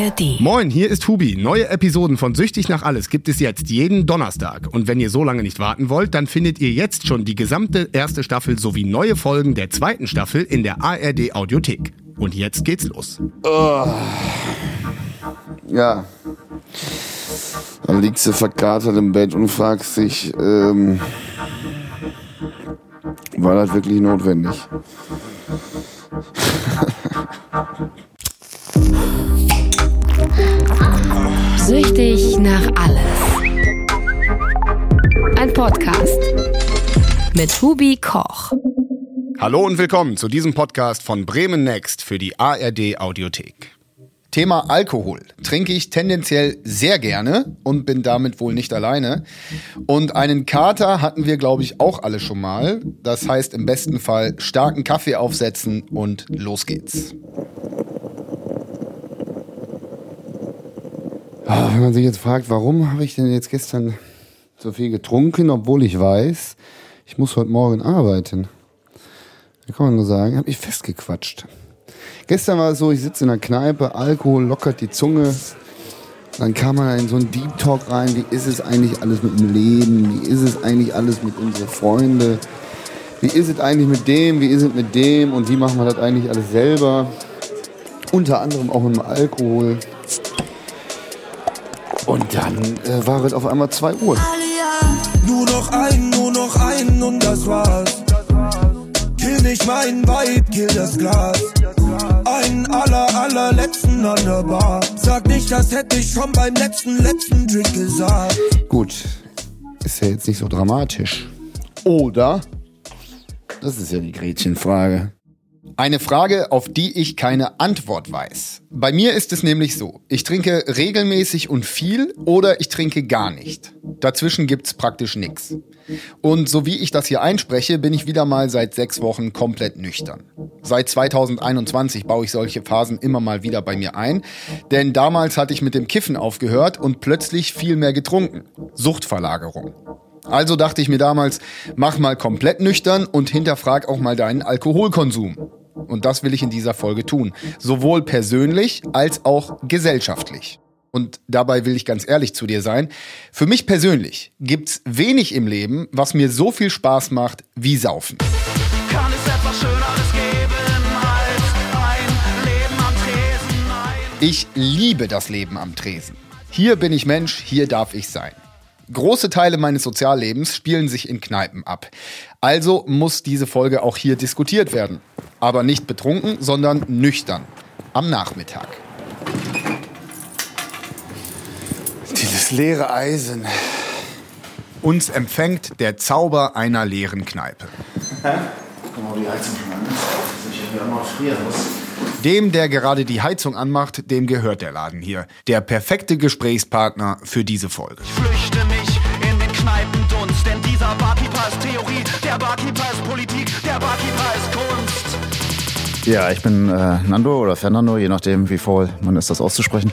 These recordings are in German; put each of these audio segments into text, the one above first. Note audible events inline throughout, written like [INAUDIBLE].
ARD. Moin, hier ist Hubi. Neue Episoden von Süchtig nach Alles gibt es jetzt jeden Donnerstag. Und wenn ihr so lange nicht warten wollt, dann findet ihr jetzt schon die gesamte erste Staffel sowie neue Folgen der zweiten Staffel in der ARD Audiothek. Und jetzt geht's los. Oh. Ja. Dann liegst du verkatert im Bett und fragst dich, ähm, war das wirklich notwendig? [LAUGHS] Süchtig nach alles. Ein Podcast mit Hubi Koch. Hallo und willkommen zu diesem Podcast von Bremen Next für die ARD Audiothek. Thema Alkohol trinke ich tendenziell sehr gerne und bin damit wohl nicht alleine. Und einen Kater hatten wir, glaube ich, auch alle schon mal. Das heißt im besten Fall starken Kaffee aufsetzen und los geht's. Wenn man sich jetzt fragt, warum habe ich denn jetzt gestern so viel getrunken, obwohl ich weiß, ich muss heute Morgen arbeiten. Da kann man nur sagen, habe ich festgequatscht. Gestern war es so, ich sitze in der Kneipe, Alkohol lockert die Zunge. Dann kam man in so einen Deep Talk rein, wie ist es eigentlich alles mit dem Leben, wie ist es eigentlich alles mit unseren Freunden, wie ist es eigentlich mit dem, wie ist es mit dem und wie machen wir das eigentlich alles selber. Unter anderem auch mit dem Alkohol. Und dann äh, war es auf einmal 2 Uhr. Nur noch ein, nur noch ein und das war's. Kill nicht mein Vibe, kill das Glas. Einen aller, allerletzten an der Bar. Sag nicht, das hätte ich schon beim letzten, letzten Drink gesagt. Gut, ist ja jetzt nicht so dramatisch. Oder? Das ist ja die Gretchenfrage. Eine Frage, auf die ich keine Antwort weiß. Bei mir ist es nämlich so, ich trinke regelmäßig und viel oder ich trinke gar nicht. Dazwischen gibt's praktisch nix. Und so wie ich das hier einspreche, bin ich wieder mal seit sechs Wochen komplett nüchtern. Seit 2021 baue ich solche Phasen immer mal wieder bei mir ein, denn damals hatte ich mit dem Kiffen aufgehört und plötzlich viel mehr getrunken. Suchtverlagerung. Also dachte ich mir damals, mach mal komplett nüchtern und hinterfrag auch mal deinen Alkoholkonsum. Und das will ich in dieser Folge tun. Sowohl persönlich als auch gesellschaftlich. Und dabei will ich ganz ehrlich zu dir sein. Für mich persönlich gibt's wenig im Leben, was mir so viel Spaß macht wie Saufen. Kann es etwas Schöneres geben als ein Leben am Tresen? Nein. Ich liebe das Leben am Tresen. Hier bin ich Mensch, hier darf ich sein. Große Teile meines Soziallebens spielen sich in Kneipen ab. Also muss diese Folge auch hier diskutiert werden. Aber nicht betrunken, sondern nüchtern. Am Nachmittag. Dieses leere Eisen. Uns empfängt der Zauber einer leeren Kneipe. Guck mal, die Heizung schon an. Dass ich hier immer frieren muss. Dem, der gerade die Heizung anmacht, dem gehört der Laden hier. Der perfekte Gesprächspartner für diese Folge. Flüchte mich in den Kneipendunst, denn dieser Barkeeper ist Theorie, der Barkeeper ist Politik, der Barkeeper ist Kunst. Ja, ich bin äh, Nando oder Fernando, je nachdem, wie faul man ist, das auszusprechen.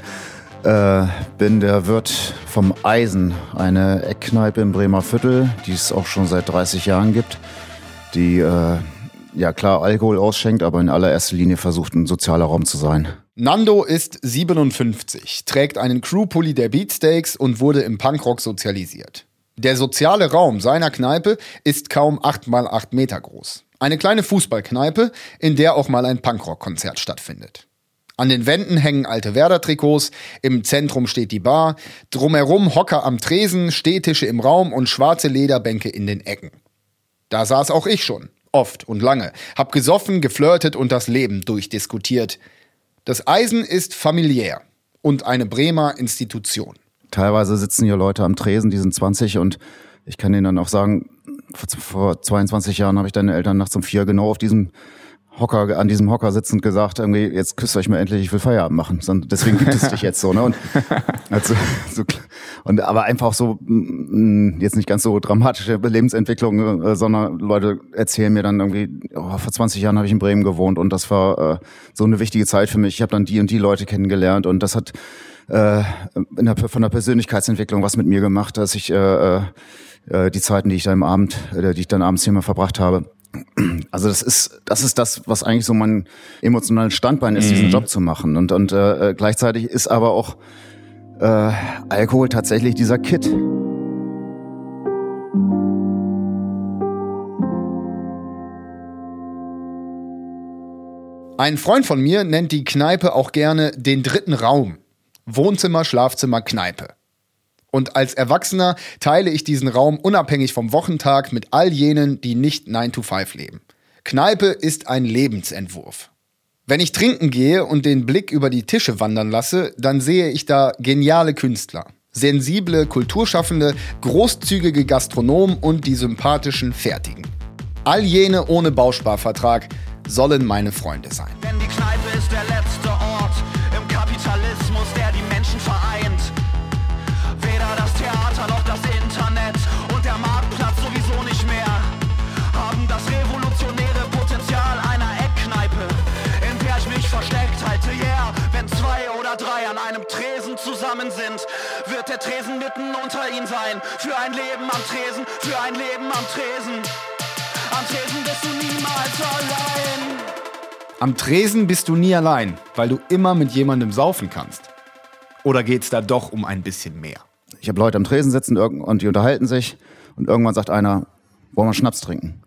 Äh, bin der Wirt vom Eisen, eine Eckkneipe im Bremer Viertel, die es auch schon seit 30 Jahren gibt, die äh, ja klar Alkohol ausschenkt, aber in allererster Linie versucht, ein sozialer Raum zu sein. Nando ist 57, trägt einen Crewpulli der Beatsteaks und wurde im Punkrock sozialisiert. Der soziale Raum seiner Kneipe ist kaum 8 mal 8 Meter groß. Eine kleine Fußballkneipe, in der auch mal ein Punkrock-Konzert stattfindet. An den Wänden hängen alte Werder-Trikots, im Zentrum steht die Bar, drumherum Hocker am Tresen, Stehtische im Raum und schwarze Lederbänke in den Ecken. Da saß auch ich schon, oft und lange, hab gesoffen, geflirtet und das Leben durchdiskutiert. Das Eisen ist familiär und eine Bremer Institution. Teilweise sitzen hier Leute am Tresen, die sind 20 und ich kann denen dann auch sagen, vor, vor 22 Jahren habe ich deine Eltern nachts um vier genau auf diesem Hocker, an diesem Hocker sitzend gesagt, irgendwie, jetzt küsst euch mal endlich, ich will Feierabend machen. Deswegen gibt es dich jetzt so, ne? Und, [LAUGHS] also, so, und aber einfach so, mm, jetzt nicht ganz so dramatische Lebensentwicklung, äh, sondern Leute erzählen mir dann irgendwie, oh, vor 20 Jahren habe ich in Bremen gewohnt und das war äh, so eine wichtige Zeit für mich. Ich habe dann die und die Leute kennengelernt und das hat äh, der, von der Persönlichkeitsentwicklung was mit mir gemacht, dass ich äh, äh, die Zeiten, die ich da im Abend, äh, die ich dann abends hier mal verbracht habe, Also das ist das ist das, was eigentlich so mein emotionales Standbein ist, diesen Job zu machen. Und und äh, gleichzeitig ist aber auch äh, Alkohol tatsächlich dieser Kit. Ein Freund von mir nennt die Kneipe auch gerne den dritten Raum. Wohnzimmer, Schlafzimmer, Kneipe. Und als Erwachsener teile ich diesen Raum unabhängig vom Wochentag mit all jenen, die nicht 9 to 5 leben. Kneipe ist ein Lebensentwurf. Wenn ich trinken gehe und den Blick über die Tische wandern lasse, dann sehe ich da geniale Künstler, sensible Kulturschaffende, großzügige Gastronomen und die sympathischen Fertigen. All jene ohne Bausparvertrag sollen meine Freunde sein. Denn die Kneipe ist der zusammen sind, wird der Tresen mitten unter ihnen sein. Für ein Leben am Tresen, für ein Leben am Tresen. Am Tresen bist du niemals allein. Am Tresen bist du nie allein, weil du immer mit jemandem saufen kannst. Oder geht's da doch um ein bisschen mehr? Ich habe Leute am Tresen sitzen und die unterhalten sich und irgendwann sagt einer, wollen wir Schnaps trinken?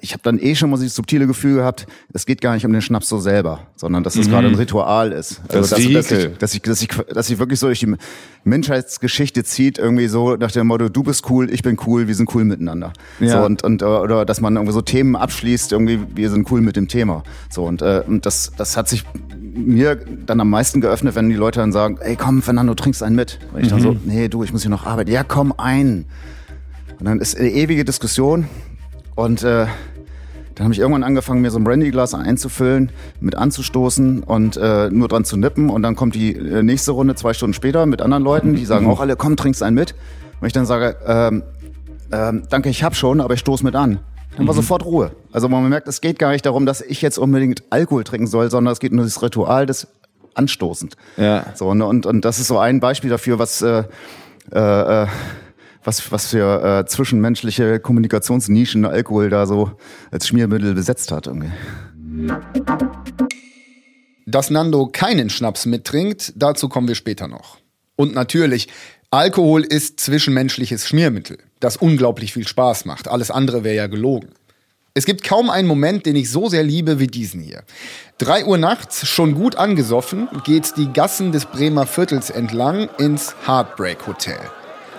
Ich habe dann eh schon mal dieses subtile Gefühl gehabt, es geht gar nicht um den Schnaps so selber, sondern dass es gerade ein Ritual ist. Mhm. Das dass, dass, ich, dass, ich, dass, ich, dass ich wirklich so durch die Menschheitsgeschichte zieht, irgendwie so nach dem Motto, du bist cool, ich bin cool, wir sind cool miteinander. Ja. So, und, und, äh, oder dass man irgendwie so Themen abschließt, irgendwie, wir sind cool mit dem Thema. So, und, äh, und das, das hat sich mir dann am meisten geöffnet, wenn die Leute dann sagen, ey komm, Fernando, trinkst einen mit. Und ich dann so, nee, du, ich muss hier noch arbeiten. Ja, komm ein. Und dann ist eine ewige Diskussion und äh, dann habe ich irgendwann angefangen, mir so ein Brandyglas einzufüllen, mit anzustoßen und äh, nur dran zu nippen. Und dann kommt die äh, nächste Runde zwei Stunden später mit anderen Leuten, die sagen auch alle, komm, trinkst einen mit. Und ich dann sage, ähm, ähm, danke, ich hab schon, aber ich stoß mit an. Dann war sofort Ruhe. Also man merkt, es geht gar nicht darum, dass ich jetzt unbedingt Alkohol trinken soll, sondern es geht nur das Ritual des Anstoßend. Ja. So, ne, und, und das ist so ein Beispiel dafür, was, äh, äh, äh, was, was für äh, zwischenmenschliche Kommunikationsnischen Alkohol da so als Schmiermittel besetzt hat. Irgendwie. Dass Nando keinen Schnaps mittrinkt, dazu kommen wir später noch. Und natürlich, Alkohol ist zwischenmenschliches Schmiermittel, das unglaublich viel Spaß macht. Alles andere wäre ja gelogen. Es gibt kaum einen Moment, den ich so sehr liebe wie diesen hier. Drei Uhr nachts, schon gut angesoffen, geht's die Gassen des Bremer Viertels entlang ins Heartbreak Hotel.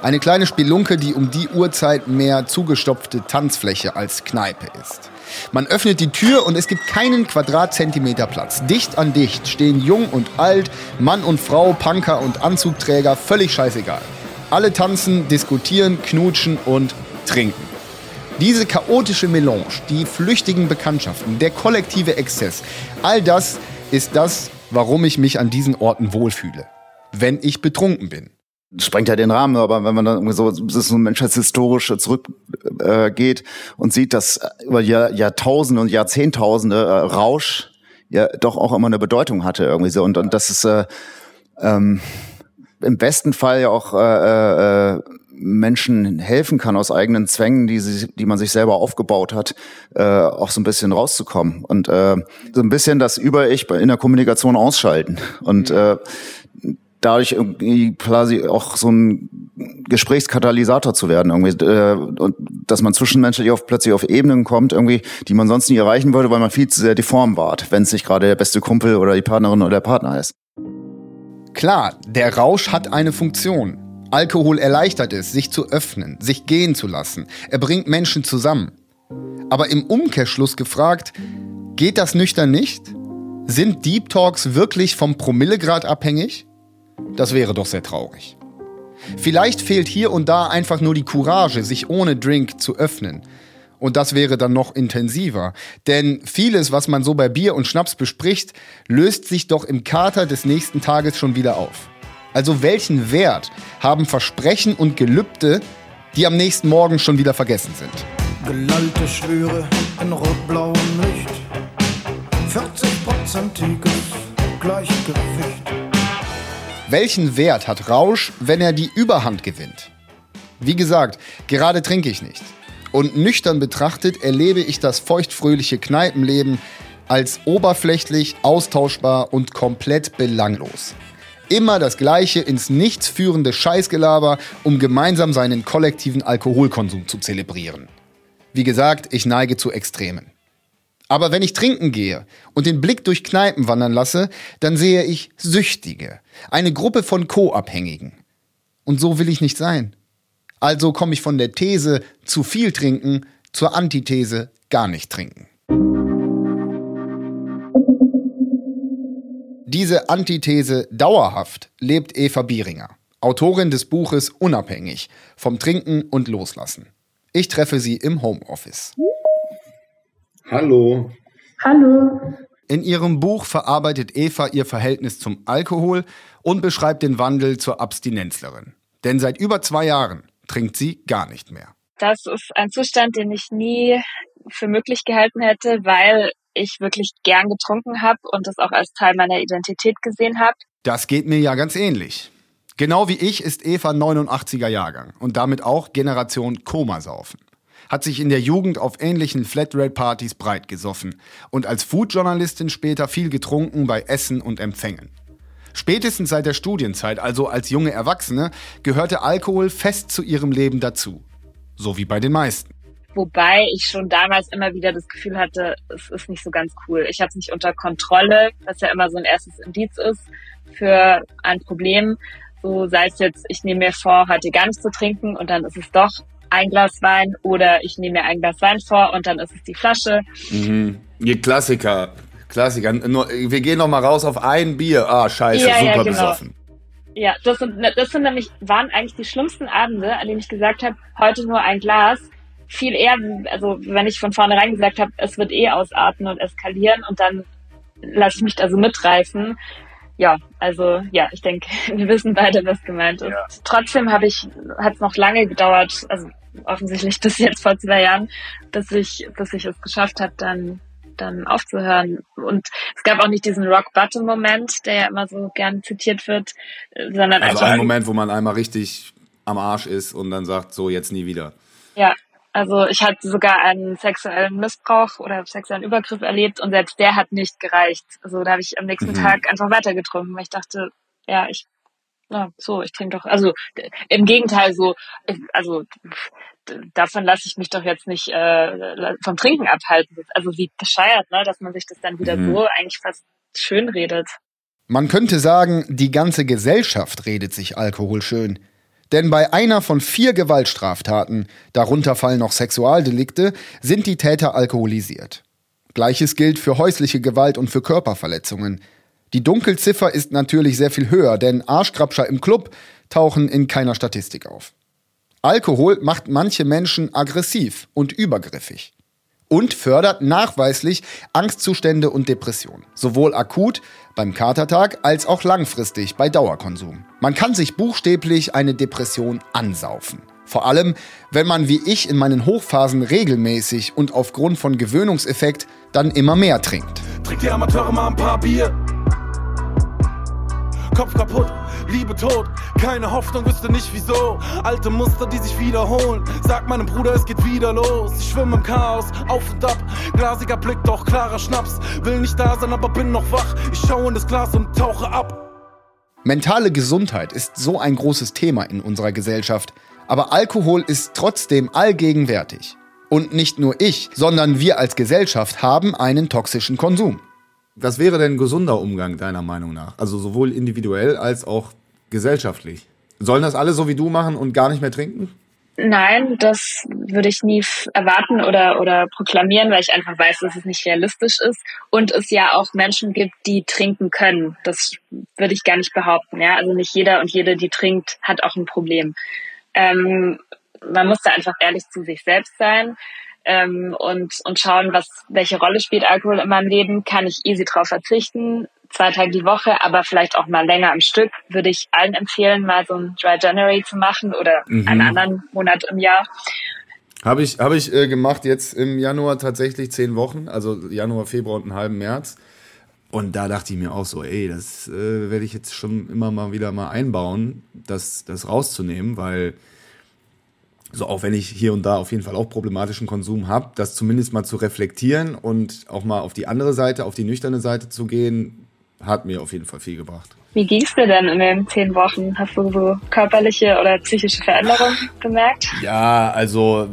Eine kleine Spelunke, die um die Uhrzeit mehr zugestopfte Tanzfläche als Kneipe ist. Man öffnet die Tür und es gibt keinen Quadratzentimeter Platz. Dicht an dicht stehen jung und alt, Mann und Frau, Punker und Anzugträger, völlig scheißegal. Alle tanzen, diskutieren, knutschen und trinken. Diese chaotische Melange, die flüchtigen Bekanntschaften, der kollektive Exzess, all das ist das, warum ich mich an diesen Orten wohlfühle. Wenn ich betrunken bin. Sprengt ja den Rahmen, aber wenn man dann so, so menschheitshistorisch zurückgeht äh, und sieht, dass über Jahr, Jahrtausende und Jahrzehntausende äh, Rausch ja doch auch immer eine Bedeutung hatte irgendwie so. Und, und das ist äh, ähm, im besten Fall ja auch äh, äh, Menschen helfen kann aus eigenen Zwängen, die, sie, die man sich selber aufgebaut hat, äh, auch so ein bisschen rauszukommen. Und äh, so ein bisschen das Über-Ich in der Kommunikation ausschalten. Und äh, dadurch irgendwie quasi auch so ein Gesprächskatalysator zu werden irgendwie äh, und dass man zwischenmenschlich auf plötzlich auf Ebenen kommt irgendwie, die man sonst nie erreichen würde, weil man viel zu sehr deform ward, wenn es nicht gerade der beste Kumpel oder die Partnerin oder der Partner ist. Klar, der Rausch hat eine Funktion. Alkohol erleichtert es, sich zu öffnen, sich gehen zu lassen. Er bringt Menschen zusammen. Aber im Umkehrschluss gefragt, geht das nüchtern nicht? Sind Deep Talks wirklich vom Promillegrad abhängig? Das wäre doch sehr traurig. Vielleicht fehlt hier und da einfach nur die Courage, sich ohne Drink zu öffnen. Und das wäre dann noch intensiver. Denn vieles, was man so bei Bier und Schnaps bespricht, löst sich doch im Kater des nächsten Tages schon wieder auf. Also welchen Wert haben Versprechen und Gelübde, die am nächsten Morgen schon wieder vergessen sind? Gelallte Schwüre in rot-blauem Licht. 40-prozentiges Gleichgewicht. Welchen Wert hat Rausch, wenn er die Überhand gewinnt? Wie gesagt, gerade trinke ich nicht. Und nüchtern betrachtet erlebe ich das feuchtfröhliche Kneipenleben als oberflächlich, austauschbar und komplett belanglos. Immer das gleiche ins Nichts führende Scheißgelaber, um gemeinsam seinen kollektiven Alkoholkonsum zu zelebrieren. Wie gesagt, ich neige zu Extremen. Aber wenn ich trinken gehe und den Blick durch Kneipen wandern lasse, dann sehe ich Süchtige, eine Gruppe von Co-Abhängigen. Und so will ich nicht sein. Also komme ich von der These zu viel trinken zur Antithese gar nicht trinken. Diese Antithese dauerhaft lebt Eva Bieringer, Autorin des Buches Unabhängig vom Trinken und Loslassen. Ich treffe sie im Homeoffice. Hallo. Hallo. In ihrem Buch verarbeitet Eva ihr Verhältnis zum Alkohol und beschreibt den Wandel zur Abstinenzlerin. Denn seit über zwei Jahren trinkt sie gar nicht mehr. Das ist ein Zustand, den ich nie für möglich gehalten hätte, weil ich wirklich gern getrunken habe und das auch als Teil meiner Identität gesehen habe. Das geht mir ja ganz ähnlich. Genau wie ich ist Eva 89er Jahrgang und damit auch Generation Komasaufen. Hat sich in der Jugend auf ähnlichen Flatrate-Partys breit gesoffen und als Foodjournalistin später viel getrunken bei Essen und Empfängen. Spätestens seit der Studienzeit, also als junge Erwachsene, gehörte Alkohol fest zu ihrem Leben dazu. So wie bei den meisten. Wobei ich schon damals immer wieder das Gefühl hatte, es ist nicht so ganz cool. Ich habe es nicht unter Kontrolle, was ja immer so ein erstes Indiz ist für ein Problem. So sei es jetzt, ich nehme mir vor, heute gar nicht zu trinken und dann ist es doch ein Glas Wein oder ich nehme mir ein Glas Wein vor und dann ist es die Flasche. Mhm. Ihr Klassiker. Klassiker. Nur, wir gehen noch mal raus auf ein Bier. Ah, scheiße, Ja, ja, super genau. besoffen. Ja, das sind, das sind nämlich, waren eigentlich die schlimmsten Abende, an denen ich gesagt habe, heute nur ein Glas. Viel eher, also wenn ich von vornherein gesagt habe, es wird eh ausarten und eskalieren und dann lasse ich mich da so mitreißen. Ja, also ja, ich denke, [LAUGHS] wir wissen beide, was gemeint ist. Ja. Trotzdem habe ich, hat es noch lange gedauert, also offensichtlich [LAUGHS] bis jetzt vor zwei Jahren, bis ich, bis ich es geschafft habe, dann dann aufzuhören. Und es gab auch nicht diesen Rock-Bottom-Moment, der ja immer so gern zitiert wird, sondern Also einfach ein Moment, wo man einmal richtig am Arsch ist und dann sagt, so jetzt nie wieder. Ja, also ich hatte sogar einen sexuellen Missbrauch oder sexuellen Übergriff erlebt und selbst der hat nicht gereicht. Also da habe ich am nächsten Mhm. Tag einfach weitergetrunken, weil ich dachte, ja, ich, ja, so, ich trinke doch, also im Gegenteil so, also davon lasse ich mich doch jetzt nicht äh, vom Trinken abhalten. Also wie bescheuert, ne, dass man sich das dann wieder Mhm. so eigentlich fast schön redet. Man könnte sagen, die ganze Gesellschaft redet sich Alkohol schön. Denn bei einer von vier Gewaltstraftaten, darunter fallen noch Sexualdelikte, sind die Täter alkoholisiert. Gleiches gilt für häusliche Gewalt und für Körperverletzungen. Die Dunkelziffer ist natürlich sehr viel höher, denn Arschkrabscher im Club tauchen in keiner Statistik auf. Alkohol macht manche Menschen aggressiv und übergriffig und fördert nachweislich Angstzustände und Depressionen. Sowohl akut beim Katertag als auch langfristig bei Dauerkonsum. Man kann sich buchstäblich eine Depression ansaufen. Vor allem, wenn man wie ich in meinen Hochphasen regelmäßig und aufgrund von Gewöhnungseffekt dann immer mehr trinkt. Trink die Amateure mal ein paar Bier. Kopf kaputt, Liebe tot, keine Hoffnung, wüsste nicht wieso. Alte Muster, die sich wiederholen. Sag meinem Bruder, es geht wieder los. Ich schwimme im Chaos, auf und ab. Glasiger Blick, doch klarer Schnaps. Will nicht da sein, aber bin noch wach. Ich schaue in das Glas und tauche ab. Mentale Gesundheit ist so ein großes Thema in unserer Gesellschaft, aber Alkohol ist trotzdem allgegenwärtig. Und nicht nur ich, sondern wir als Gesellschaft haben einen toxischen Konsum. Was wäre denn ein gesunder Umgang deiner Meinung nach? Also sowohl individuell als auch gesellschaftlich. Sollen das alle so wie du machen und gar nicht mehr trinken? Nein, das würde ich nie erwarten oder, oder proklamieren, weil ich einfach weiß, dass es nicht realistisch ist und es ja auch Menschen gibt, die trinken können. Das würde ich gar nicht behaupten. Ja, also nicht jeder und jede, die trinkt, hat auch ein Problem. Ähm, man muss da einfach ehrlich zu sich selbst sein ähm, und, und schauen, was, welche Rolle spielt Alkohol in meinem Leben. Kann ich easy drauf verzichten? Zwei Tage die Woche, aber vielleicht auch mal länger am Stück, würde ich allen empfehlen, mal so ein Dry January zu machen oder Mhm. einen anderen Monat im Jahr. Habe ich, hab ich äh, gemacht jetzt im Januar tatsächlich zehn Wochen, also Januar, Februar und einen halben März. Und da dachte ich mir auch so, ey, das äh, werde ich jetzt schon immer mal wieder mal einbauen, das, das rauszunehmen, weil so auch wenn ich hier und da auf jeden Fall auch problematischen Konsum habe, das zumindest mal zu reflektieren und auch mal auf die andere Seite, auf die nüchterne Seite zu gehen, hat mir auf jeden Fall viel gebracht. Wie ging's dir denn in den zehn Wochen? Hast du so körperliche oder psychische Veränderungen gemerkt? Ja, also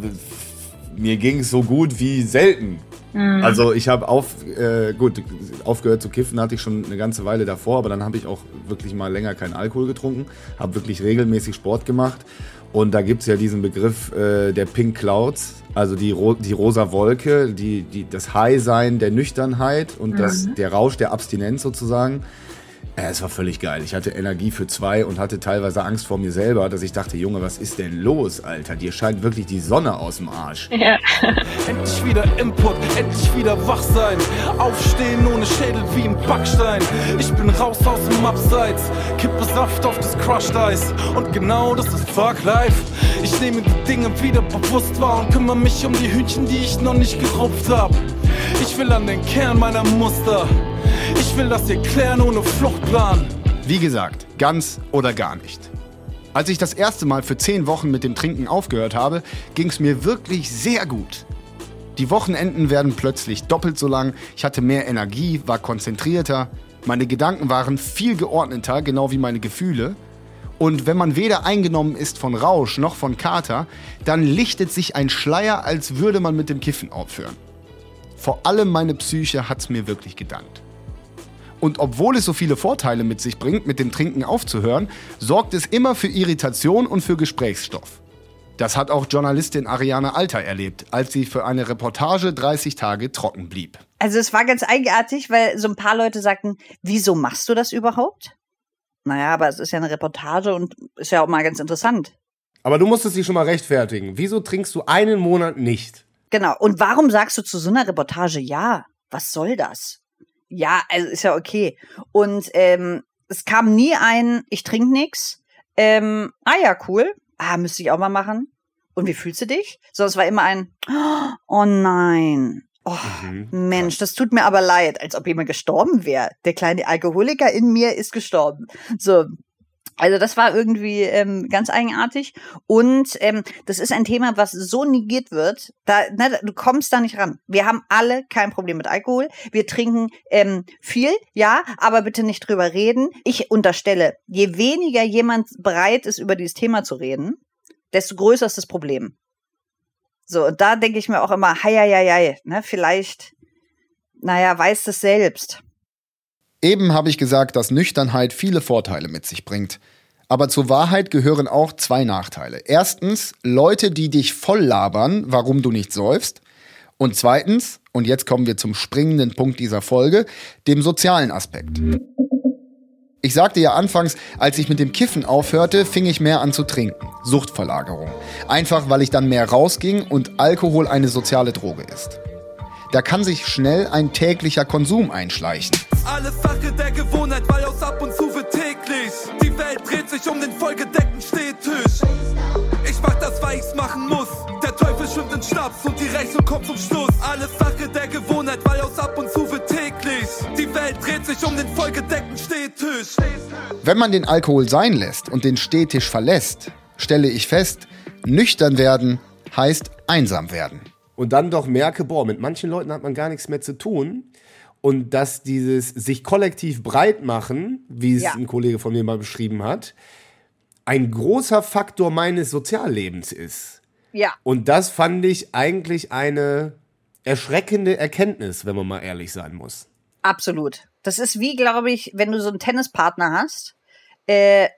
mir ging es so gut wie selten. Mhm. Also ich habe auf, äh, gut, aufgehört zu kiffen hatte ich schon eine ganze Weile davor, aber dann habe ich auch wirklich mal länger keinen Alkohol getrunken, habe wirklich regelmäßig Sport gemacht und da gibt's ja diesen Begriff äh, der Pink Clouds, also die, ro die rosa Wolke, die, die, das High-Sein der Nüchternheit und das, der Rausch der Abstinenz sozusagen. Ja, es war völlig geil. Ich hatte Energie für zwei und hatte teilweise Angst vor mir selber, dass ich dachte, Junge, was ist denn los, Alter? Dir scheint wirklich die Sonne aus dem Arsch. Ja. [LAUGHS] Endlich wieder Input, endlich wieder wach sein. Aufstehen ohne Schädel wie im Backstein. Ich bin raus aus dem Abseits, kippe Saft auf das Crushed Eis. Und genau das ist Fuck Life. Ich nehme die Dinge wieder bewusst wahr und kümmere mich um die Hühnchen, die ich noch nicht gerupft hab. Ich will an den Kern meiner Muster. Ich will das hier klären ohne Fluchtplan. Wie gesagt, ganz oder gar nicht. Als ich das erste Mal für zehn Wochen mit dem Trinken aufgehört habe, ging es mir wirklich sehr gut. Die Wochenenden werden plötzlich doppelt so lang, ich hatte mehr Energie, war konzentrierter, meine Gedanken waren viel geordneter, genau wie meine Gefühle. Und wenn man weder eingenommen ist von Rausch noch von Kater, dann lichtet sich ein Schleier, als würde man mit dem Kiffen aufhören. Vor allem meine Psyche hat's mir wirklich gedankt. Und obwohl es so viele Vorteile mit sich bringt, mit dem Trinken aufzuhören, sorgt es immer für Irritation und für Gesprächsstoff. Das hat auch Journalistin Ariane Alter erlebt, als sie für eine Reportage 30 Tage trocken blieb. Also es war ganz eigenartig, weil so ein paar Leute sagten, wieso machst du das überhaupt? Naja, aber es ist ja eine Reportage und ist ja auch mal ganz interessant. Aber du musstest dich schon mal rechtfertigen. Wieso trinkst du einen Monat nicht? Genau. Und warum sagst du zu so einer Reportage ja? Was soll das? Ja, also ist ja okay. Und ähm, es kam nie ein, ich trinke nix. Ähm, ah ja, cool. Ah, müsste ich auch mal machen. Und wie fühlst du dich? Sondern es war immer ein, oh nein. Oh, Mensch, das tut mir aber leid, als ob jemand gestorben wäre. Der kleine Alkoholiker in mir ist gestorben. So, also das war irgendwie ähm, ganz eigenartig und ähm, das ist ein Thema, was so negiert wird, da ne, du kommst da nicht ran. Wir haben alle kein Problem mit Alkohol. Wir trinken ähm, viel, ja, aber bitte nicht drüber reden. Ich unterstelle, je weniger jemand bereit ist, über dieses Thema zu reden, desto größer ist das Problem. So und da denke ich mir auch immer, hei, hei, hei, ne, vielleicht, naja, weiß das selbst. Eben habe ich gesagt, dass Nüchternheit viele Vorteile mit sich bringt. Aber zur Wahrheit gehören auch zwei Nachteile. Erstens, Leute, die dich voll labern, warum du nicht säufst. Und zweitens, und jetzt kommen wir zum springenden Punkt dieser Folge, dem sozialen Aspekt. Ich sagte ja anfangs, als ich mit dem Kiffen aufhörte, fing ich mehr an zu trinken. Suchtverlagerung. Einfach weil ich dann mehr rausging und Alkohol eine soziale Droge ist. Da kann sich schnell ein täglicher Konsum einschleichen. Alles Sache der Gewohnheit, weil aus ab und zu wird täglich. Die Welt dreht sich um den vollgedeckten Stehtisch. Ich mach das, weil ich's machen muss. Der Teufel schwimmt in Schnaps und die Rechnung kommt zum Schluss. Alles Sache der Gewohnheit, weil aus ab und zu wird täglich. Die Welt dreht sich um den vollgedeckten Stehtisch. Wenn man den Alkohol sein lässt und den Stehtisch verlässt, stelle ich fest, nüchtern werden heißt einsam werden. Und dann doch merke, boah, mit manchen Leuten hat man gar nichts mehr zu tun. Und dass dieses sich kollektiv breit machen, wie es Ja. ein Kollege von mir mal beschrieben hat, ein großer Faktor meines Soziallebens ist. Ja. Und das fand ich eigentlich eine erschreckende Erkenntnis, wenn man mal ehrlich sein muss. Absolut. Das ist wie, glaube ich, wenn du so einen Tennispartner hast äh,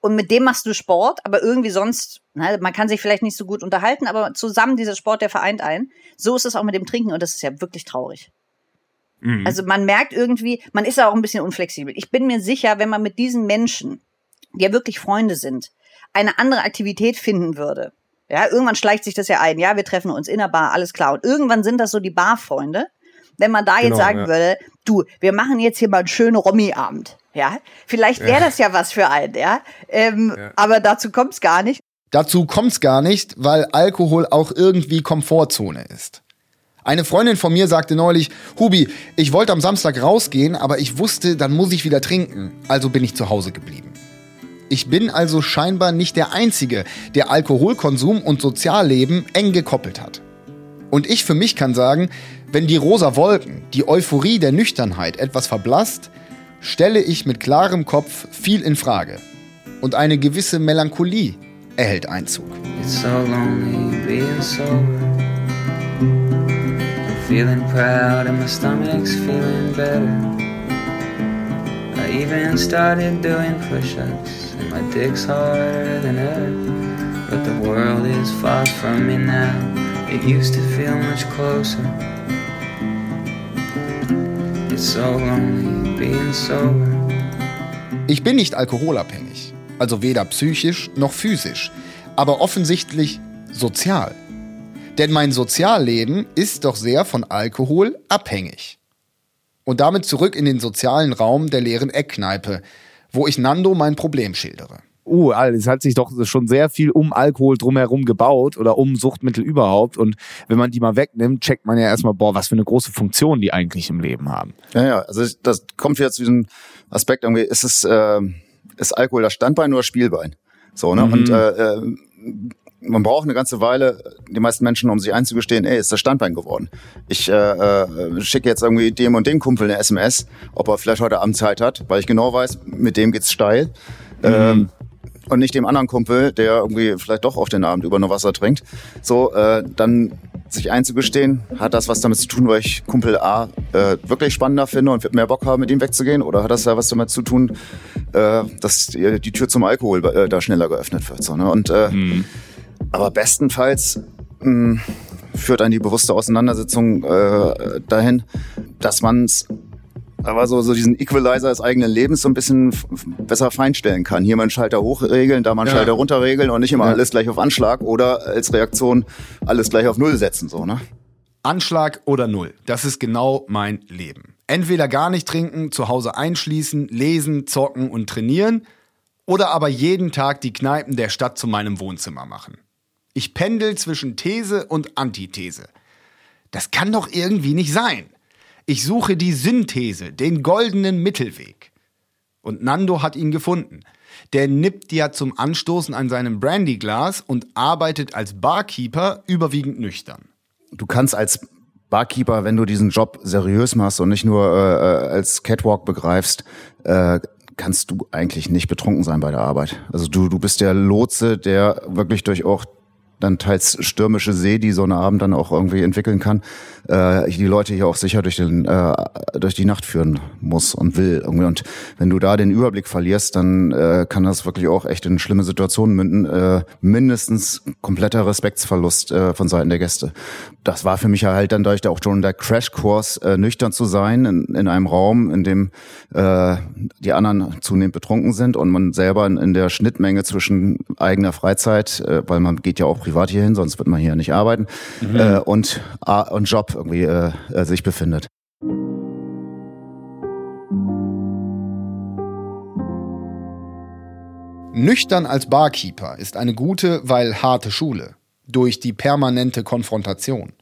und mit dem machst du Sport, aber irgendwie sonst, ne, man kann sich vielleicht nicht so gut unterhalten, aber zusammen dieser Sport, der vereint ein. So ist es auch mit dem Trinken und das ist ja wirklich traurig. Also man merkt irgendwie, man ist ja auch ein bisschen unflexibel. Ich bin mir sicher, wenn man mit diesen Menschen, die ja wirklich Freunde sind, eine andere Aktivität finden würde. Ja, irgendwann schleicht sich das ja ein. Ja, wir treffen uns in der Bar, alles klar. Und irgendwann sind das so die Barfreunde. Wenn man da jetzt Genau, sagen ja. würde, du, wir machen jetzt hier mal einen schönen Rommi-Abend. Ja, vielleicht wäre das ja was für einen, ja. Ähm, Aber dazu kommt es gar nicht. Dazu kommt's gar nicht, weil Alkohol auch irgendwie Komfortzone ist. Eine Freundin von mir sagte neulich, Hubi, ich wollte am Samstag rausgehen, aber ich wusste, dann muss ich wieder trinken, also bin ich zu Hause geblieben. Ich bin also scheinbar nicht der Einzige, der Alkoholkonsum und Sozialleben eng gekoppelt hat. Und ich für mich kann sagen, wenn die rosa Wolken, die Euphorie der Nüchternheit etwas verblasst, stelle ich mit klarem Kopf viel in Frage. Und eine gewisse Melancholie erhält Einzug. It's so lonely being sober. Feeling proud and my stomach's feeling better. I even started doing push-ups and my dick's harder than ever. But the world is far from me now. It used to feel much closer. It's so lonely being sober. Ich bin nicht alkoholabhängig, also weder psychisch noch physisch, aber offensichtlich sozial. Denn mein Sozialleben ist doch sehr von Alkohol abhängig. Und damit zurück in den sozialen Raum der leeren Eckkneipe, wo ich Nando mein Problem schildere. uh, es hat sich doch schon sehr viel um Alkohol drumherum gebaut oder um Suchtmittel überhaupt. Und wenn man die mal wegnimmt, checkt man ja erstmal, boah, was für eine große Funktion die eigentlich im Leben haben. Ja, ja, also das kommt wieder zu diesem Aspekt irgendwie, ist es, äh, ist Alkohol das Standbein oder Spielbein? So, ne? Mhm. Und äh, äh, man braucht eine ganze Weile, die meisten Menschen, um sich einzugestehen, ey, ist das Standbein geworden. Ich äh, äh, schicke jetzt irgendwie dem und dem Kumpel eine SMS, ob er vielleicht heute Abend Zeit hat, weil ich genau weiß, mit dem geht's steil. Ähm, und nicht dem anderen Kumpel, der irgendwie vielleicht doch auf den Abend über nur Wasser trinkt. So, äh, dann sich einzugestehen, hat das was damit zu tun, weil ich Kumpel A äh, wirklich spannender finde und wird mehr Bock haben, mit ihm wegzugehen? Oder hat das ja was damit zu tun, äh, dass die, die Tür zum Alkohol äh, da schneller geöffnet wird? So, ne? Und äh, aber bestenfalls mh, führt einen die bewusste Auseinandersetzung äh, dahin, dass man es aber so, so diesen Equalizer des eigenen Lebens so ein bisschen besser feinstellen kann. Hier mal einen Schalter hochregeln, da mal einen Ja. Schalter runterregeln und nicht immer Ja. alles gleich auf Anschlag oder als Reaktion alles gleich auf Null setzen, so, ne? Anschlag oder Null. Das ist genau mein Leben. Entweder gar nicht trinken, zu Hause einschließen, lesen, zocken und trainieren oder aber jeden Tag die Kneipen der Stadt zu meinem Wohnzimmer machen. Ich pendel zwischen These und Antithese. Das kann doch irgendwie nicht sein. Ich suche die Synthese, den goldenen Mittelweg. Und Nando hat ihn gefunden. Der nippt ja zum Anstoßen an seinem Brandyglas und arbeitet als Barkeeper überwiegend nüchtern. Du kannst als Barkeeper, wenn du diesen Job seriös machst und nicht nur äh, äh, als Catwalk begreifst, äh, kannst du eigentlich nicht betrunken sein bei der Arbeit. Also du, du bist der Lotse, der wirklich durch auch dann teils stürmische See, die so eine Abend dann auch irgendwie entwickeln kann, äh, die Leute hier auch sicher durch, den, äh, durch die Nacht führen muss und will. Irgendwie. Und wenn du da den Überblick verlierst, dann äh, kann das wirklich auch echt in schlimme Situationen münden. Äh, mindestens kompletter Respektsverlust äh, von Seiten der Gäste. Das war für mich halt dann dadurch auch schon der Crashkurs, äh, nüchtern zu sein in, in einem Raum, in dem äh, die anderen zunehmend betrunken sind und man selber in, in der Schnittmenge zwischen eigener Freizeit, äh, weil man geht ja auch privat hier hin, sonst wird man hier nicht arbeiten, Mhm. äh, und, A- und Job irgendwie äh, äh, sich befindet. Nüchtern als Barkeeper ist eine gute, weil harte Schule. Durch die permanente Konfrontation.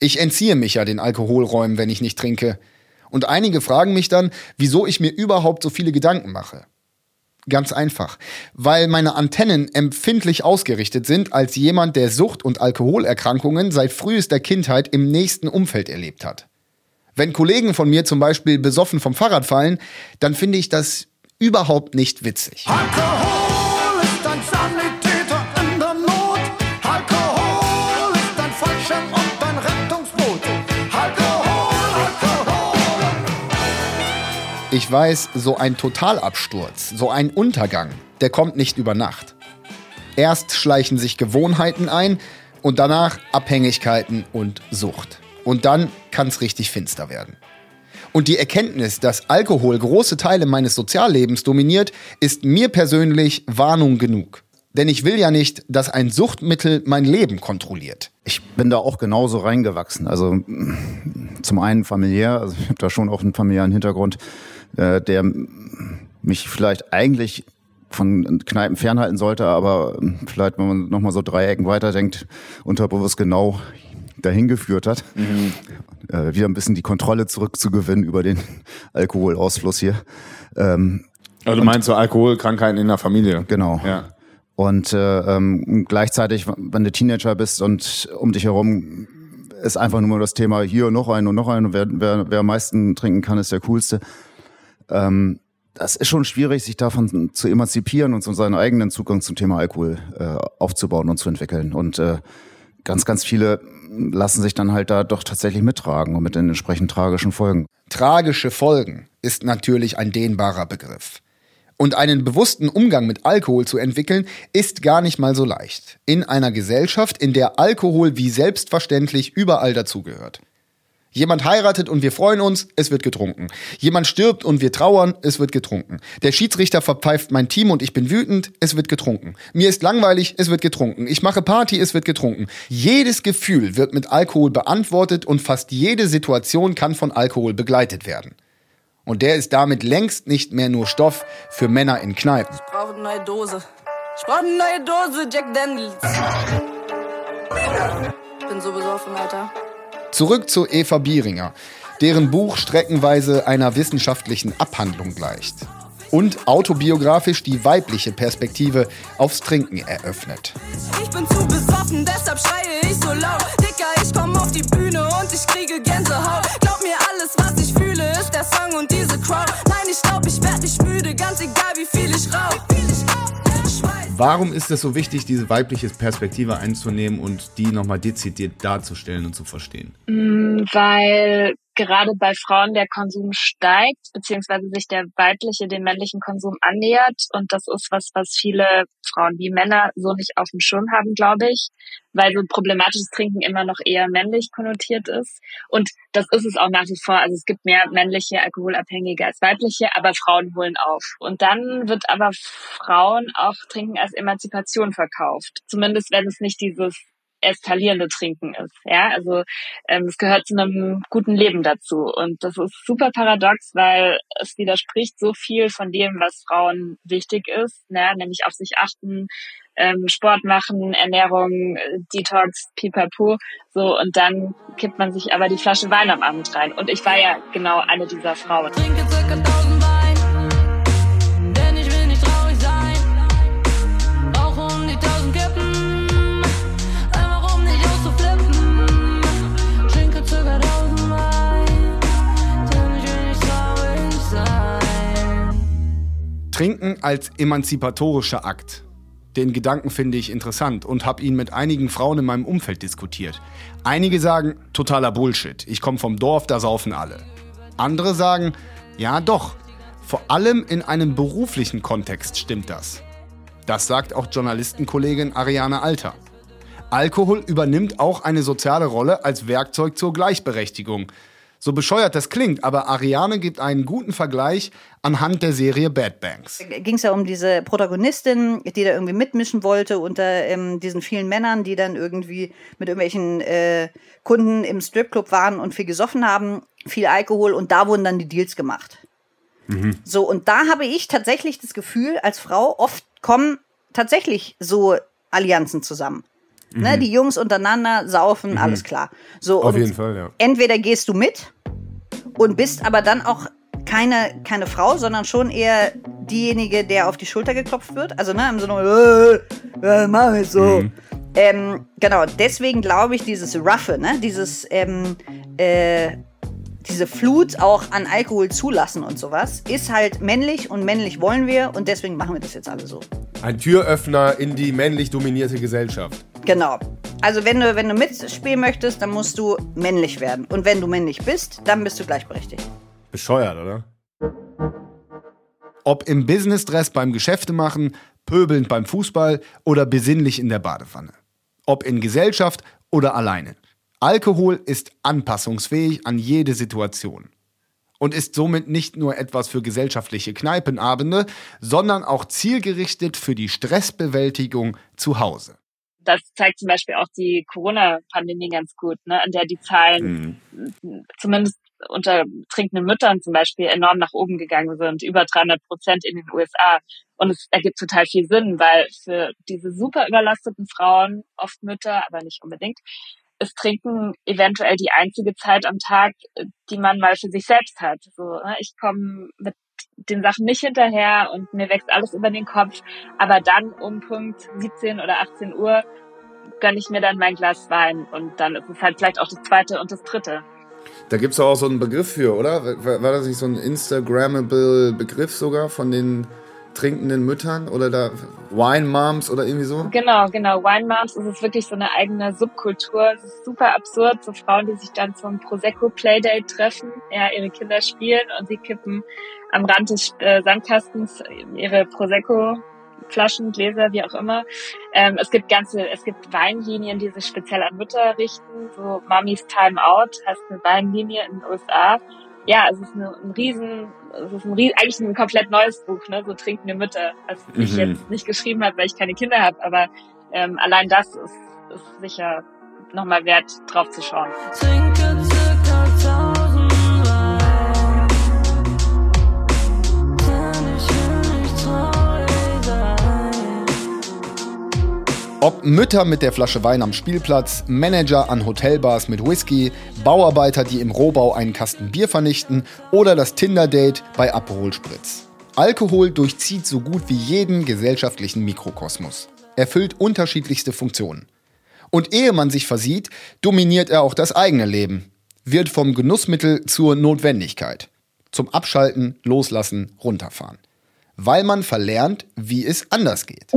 Ich entziehe mich ja den Alkoholräumen, wenn ich nicht trinke. Und einige fragen mich dann, wieso ich mir überhaupt so viele Gedanken mache. Ganz einfach. Weil meine Antennen empfindlich ausgerichtet sind als jemand, der Sucht- und Alkoholerkrankungen seit frühester Kindheit im nächsten Umfeld erlebt hat. Wenn Kollegen von mir zum Beispiel besoffen vom Fahrrad fallen, dann finde ich das überhaupt nicht witzig. Alkohol Ich weiß, so ein Totalabsturz, so ein Untergang, der kommt nicht über Nacht. Erst schleichen sich Gewohnheiten ein und danach Abhängigkeiten und Sucht. Und dann kann's richtig finster werden. Und die Erkenntnis, dass Alkohol große Teile meines Soziallebens dominiert, ist mir persönlich Warnung genug. Denn ich will ja nicht, dass ein Suchtmittel mein Leben kontrolliert. Ich bin da auch genauso reingewachsen. Also zum einen familiär, also ich habe da schon auch einen familiären Hintergrund, äh, der mich vielleicht eigentlich von Kneipen fernhalten sollte, aber vielleicht, wenn man nochmal so drei Ecken weiterdenkt, unterbewusst genau dahin geführt hat, äh, wieder ein bisschen die Kontrolle zurückzugewinnen über den Alkoholausfluss hier. Ähm, Also du meinst so Alkoholkrankheiten in der Familie? Genau. Ja. Und äh, ähm, gleichzeitig, wenn du Teenager bist und um dich herum ist einfach nur das Thema hier noch ein und noch ein und wer, wer, wer am meisten trinken kann, ist der coolste. Ähm, das ist schon schwierig, sich davon zu emanzipieren und so seinen eigenen Zugang zum Thema Alkohol äh, aufzubauen und zu entwickeln. Und äh, ganz, ganz viele lassen sich dann halt da doch tatsächlich mittragen und mit den entsprechend tragischen Folgen. Tragische Folgen ist natürlich ein dehnbarer Begriff. Und einen bewussten Umgang mit Alkohol zu entwickeln, ist gar nicht mal so leicht. In einer Gesellschaft, in der Alkohol wie selbstverständlich überall dazugehört. Jemand heiratet und wir freuen uns, es wird getrunken. Jemand stirbt und wir trauern, es wird getrunken. Der Schiedsrichter verpfeift mein Team und ich bin wütend, es wird getrunken. Mir ist langweilig, es wird getrunken. Ich mache Party, es wird getrunken. Jedes Gefühl wird mit Alkohol beantwortet und fast jede Situation kann von Alkohol begleitet werden. Und der ist damit längst nicht mehr nur Stoff für Männer in Kneipen. Ich brauche eine neue Dose. Ich brauche eine neue Dose Jack Daniels. Bin so besoffen, Alter. Zurück zu Eva Bieringer, deren Buch streckenweise einer wissenschaftlichen Abhandlung gleicht. Und autobiografisch die weibliche Perspektive aufs Trinken eröffnet. Ich bin zu besoffen, deshalb schreie ich so laut. Dicker, ich komm auf die Bühne und ich kriege Gänsehaut. Glaub mir, alles, was ich fühle, ist der Song und diese Crowd. Nein, ich glaub, ich werd nicht müde, ganz egal, wie viel ich rauch. Warum ist es so wichtig, diese weibliche Perspektive einzunehmen und die nochmal dezidiert darzustellen und zu verstehen? Mm, Weil gerade bei Frauen der Konsum steigt, beziehungsweise sich der weibliche dem männlichen Konsum annähert. Und das ist was, was viele Frauen wie Männer so nicht auf dem Schirm haben, glaube ich, weil so problematisches Trinken immer noch eher männlich konnotiert ist. Und das ist es auch nach wie vor. Also es gibt mehr männliche Alkoholabhängige als weibliche, aber Frauen holen auf. Und dann wird aber Frauen auch Trinken als Emanzipation verkauft. Zumindest wenn es nicht dieses eskalierende Trinken ist. Ja, also ähm, es gehört zu einem guten Leben dazu. Und das ist super paradox, weil es widerspricht so viel von dem, was Frauen wichtig ist, ne? nämlich auf sich achten, ähm, Sport machen, Ernährung, äh, Detox, pipapo. So, und dann kippt man sich aber die Flasche Wein am Abend rein. Und ich war ja genau eine dieser Frauen. Trinke circa Trinken als emanzipatorischer Akt. Den Gedanken finde ich interessant und habe ihn mit einigen Frauen in meinem Umfeld diskutiert. Einige sagen, totaler Bullshit, ich komme vom Dorf, da saufen alle. Andere sagen, ja doch, vor allem in einem beruflichen Kontext stimmt das. Das sagt auch Journalistenkollegin Ariane Alter. Alkohol übernimmt auch eine soziale Rolle als Werkzeug zur Gleichberechtigung. So bescheuert das klingt, aber Ariane gibt einen guten Vergleich anhand der Serie Bad Banks. ging es ja um diese Protagonistin, die da irgendwie mitmischen wollte unter ähm, diesen vielen Männern, die dann irgendwie mit irgendwelchen äh, Kunden im Stripclub waren und viel gesoffen haben, viel Alkohol und da wurden dann die Deals gemacht. So, und da habe ich tatsächlich das Gefühl, als Frau, oft kommen tatsächlich so Allianzen zusammen. Ne, Mhm. die Jungs untereinander saufen, Mhm. alles klar. So, Auf jeden Fall, ja. entweder gehst du mit und bist aber dann auch keine, keine Frau, sondern schon eher diejenige, der auf die Schulter geklopft wird. Also, ne, im Sinne, äh, äh, mach ich so. Mhm. Ähm, genau, deswegen glaube ich, dieses Ruffe, ne, dieses, ähm, äh, diese Flut auch an Alkohol zulassen und sowas, ist halt männlich und männlich wollen wir und deswegen machen wir das jetzt alle so. Ein Türöffner in die männlich dominierte Gesellschaft. Genau. Also wenn du, wenn du mitspielen möchtest, dann musst du männlich werden. Und wenn du männlich bist, dann bist du gleichberechtigt. Bescheuert, oder? Ob im Businessdress beim Geschäfte machen, pöbelnd beim Fußball oder besinnlich in der Badewanne. Ob in Gesellschaft oder alleine. Alkohol ist anpassungsfähig an jede Situation. Und ist somit nicht nur etwas für gesellschaftliche Kneipenabende, sondern auch zielgerichtet für die Stressbewältigung zu Hause. Das zeigt zum Beispiel auch die Corona-Pandemie ganz gut, ne, an der die Zahlen zumindest unter trinkenden Müttern zum Beispiel enorm nach oben gegangen sind, über 300 Prozent in den USA. Und es ergibt total viel Sinn, weil für diese super überlasteten Frauen, oft Mütter, aber nicht unbedingt, ist Trinken eventuell die einzige Zeit am Tag, die man mal für sich selbst hat. So, ne, ich komme mit den Sachen nicht hinterher und mir wächst alles über den Kopf. Aber dann um Punkt 17 oder 18 Uhr gönne ich mir dann mein Glas Wein und dann ist es halt vielleicht auch das zweite und das dritte. Da gibt es auch so einen Begriff für, oder? War, war das nicht so ein Instagrammable Begriff sogar von den trinkenden Müttern oder da Wine Moms oder irgendwie so? Genau, genau. Wine Moms ist es wirklich so eine eigene Subkultur. Es ist super absurd, so Frauen, die sich dann zum Prosecco Playdate treffen, ja, ihre Kinder spielen und sie kippen am Rand des äh, Sandkastens ihre Prosecco Flaschen, Gläser, wie auch immer. Ähm, es gibt ganze, es gibt Weinlinien, die sich speziell an Mütter richten. So Mummy's Time Out heißt eine Weinlinie in den USA. Ja, es ist eine, ein riesen, es ist ein riesen, eigentlich ein komplett neues Buch, ne? So trinkende Mütter, was ich Mhm. jetzt nicht geschrieben habe, weil ich keine Kinder habe. Aber ähm, allein das ist, ist sicher nochmal wert, drauf zu schauen. Trinke Ob Mütter mit der Flasche Wein am Spielplatz, Manager an Hotelbars mit Whisky, Bauarbeiter, die im Rohbau einen Kasten Bier vernichten oder das Tinder-Date bei Aperol Spritz. Alkohol durchzieht so gut wie jeden gesellschaftlichen Mikrokosmos. Erfüllt unterschiedlichste Funktionen. Und ehe man sich versieht, dominiert er auch das eigene Leben. Wird vom Genussmittel zur Notwendigkeit. Zum Abschalten, Loslassen, Runterfahren. Weil man verlernt, wie es anders geht.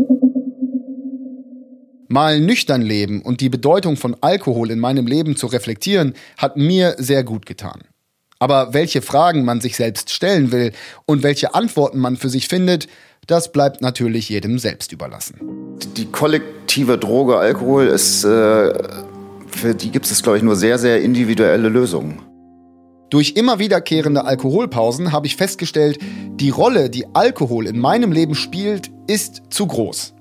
Mal nüchtern leben und die Bedeutung von Alkohol in meinem Leben zu reflektieren, hat mir sehr gut getan. Aber welche Fragen man sich selbst stellen will und welche Antworten man für sich findet, das bleibt natürlich jedem selbst überlassen. Die kollektive Droge Alkohol ist, äh, für die gibt es, glaube ich, nur sehr, sehr individuelle Lösungen. Durch immer wiederkehrende Alkoholpausen habe ich festgestellt, die Rolle, die Alkohol in meinem Leben spielt, ist zu groß.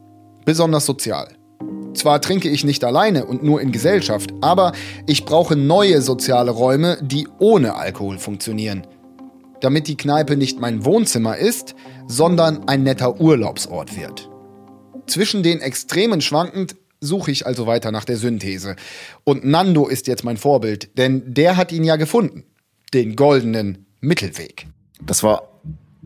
Besonders sozial. Zwar trinke ich nicht alleine und nur in Gesellschaft, aber ich brauche neue soziale Räume, die ohne Alkohol funktionieren. Damit die Kneipe nicht mein Wohnzimmer ist, sondern ein netter Urlaubsort wird. Zwischen den Extremen schwankend suche ich also weiter nach der Synthese. Und Nando ist jetzt mein Vorbild, denn der hat ihn ja gefunden. Den goldenen Mittelweg. Das war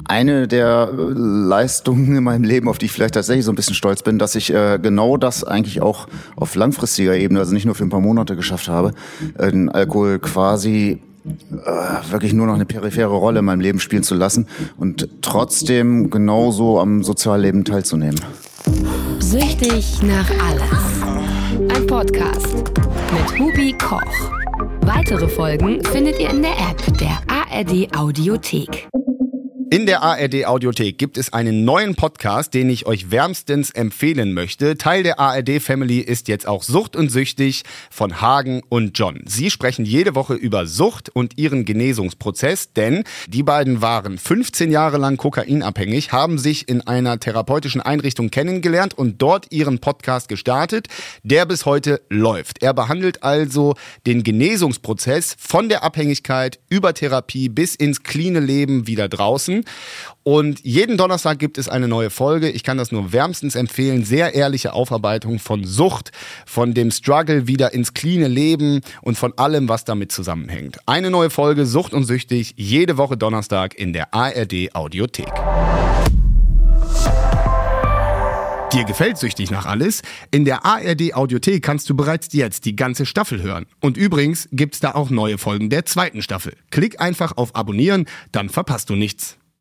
eine der äh, Leistungen in meinem Leben, auf die ich vielleicht tatsächlich so ein bisschen stolz bin, dass ich äh, genau das eigentlich auch auf langfristiger Ebene, also nicht nur für ein paar Monate geschafft habe, äh, den Alkohol quasi äh, wirklich nur noch eine periphere Rolle in meinem Leben spielen zu lassen und trotzdem genauso am Sozialleben teilzunehmen. Süchtig nach alles. Ein Podcast mit Hubi Koch. Weitere Folgen findet ihr in der App der ARD Audiothek. In der ARD Audiothek gibt es einen neuen Podcast, den ich euch wärmstens empfehlen möchte. Teil der ARD Family ist jetzt auch Sucht und Süchtig von Hagen und John. Sie sprechen jede Woche über Sucht und ihren Genesungsprozess, denn die beiden waren 15 Jahre lang kokainabhängig, haben sich in einer therapeutischen Einrichtung kennengelernt und dort ihren Podcast gestartet, der bis heute läuft. Er behandelt also den Genesungsprozess von der Abhängigkeit über Therapie bis ins cleane Leben wieder draußen. Und jeden Donnerstag gibt es eine neue Folge. Ich kann das nur wärmstens empfehlen. Sehr ehrliche Aufarbeitung von Sucht, von dem Struggle wieder ins cleane Leben und von allem, was damit zusammenhängt. Eine neue Folge Sucht und Süchtig jede Woche Donnerstag in der ARD Audiothek. Dir gefällt süchtig nach alles? In der ARD Audiothek kannst du bereits jetzt die ganze Staffel hören. Und übrigens gibt's da auch neue Folgen der zweiten Staffel. Klick einfach auf Abonnieren, dann verpasst du nichts.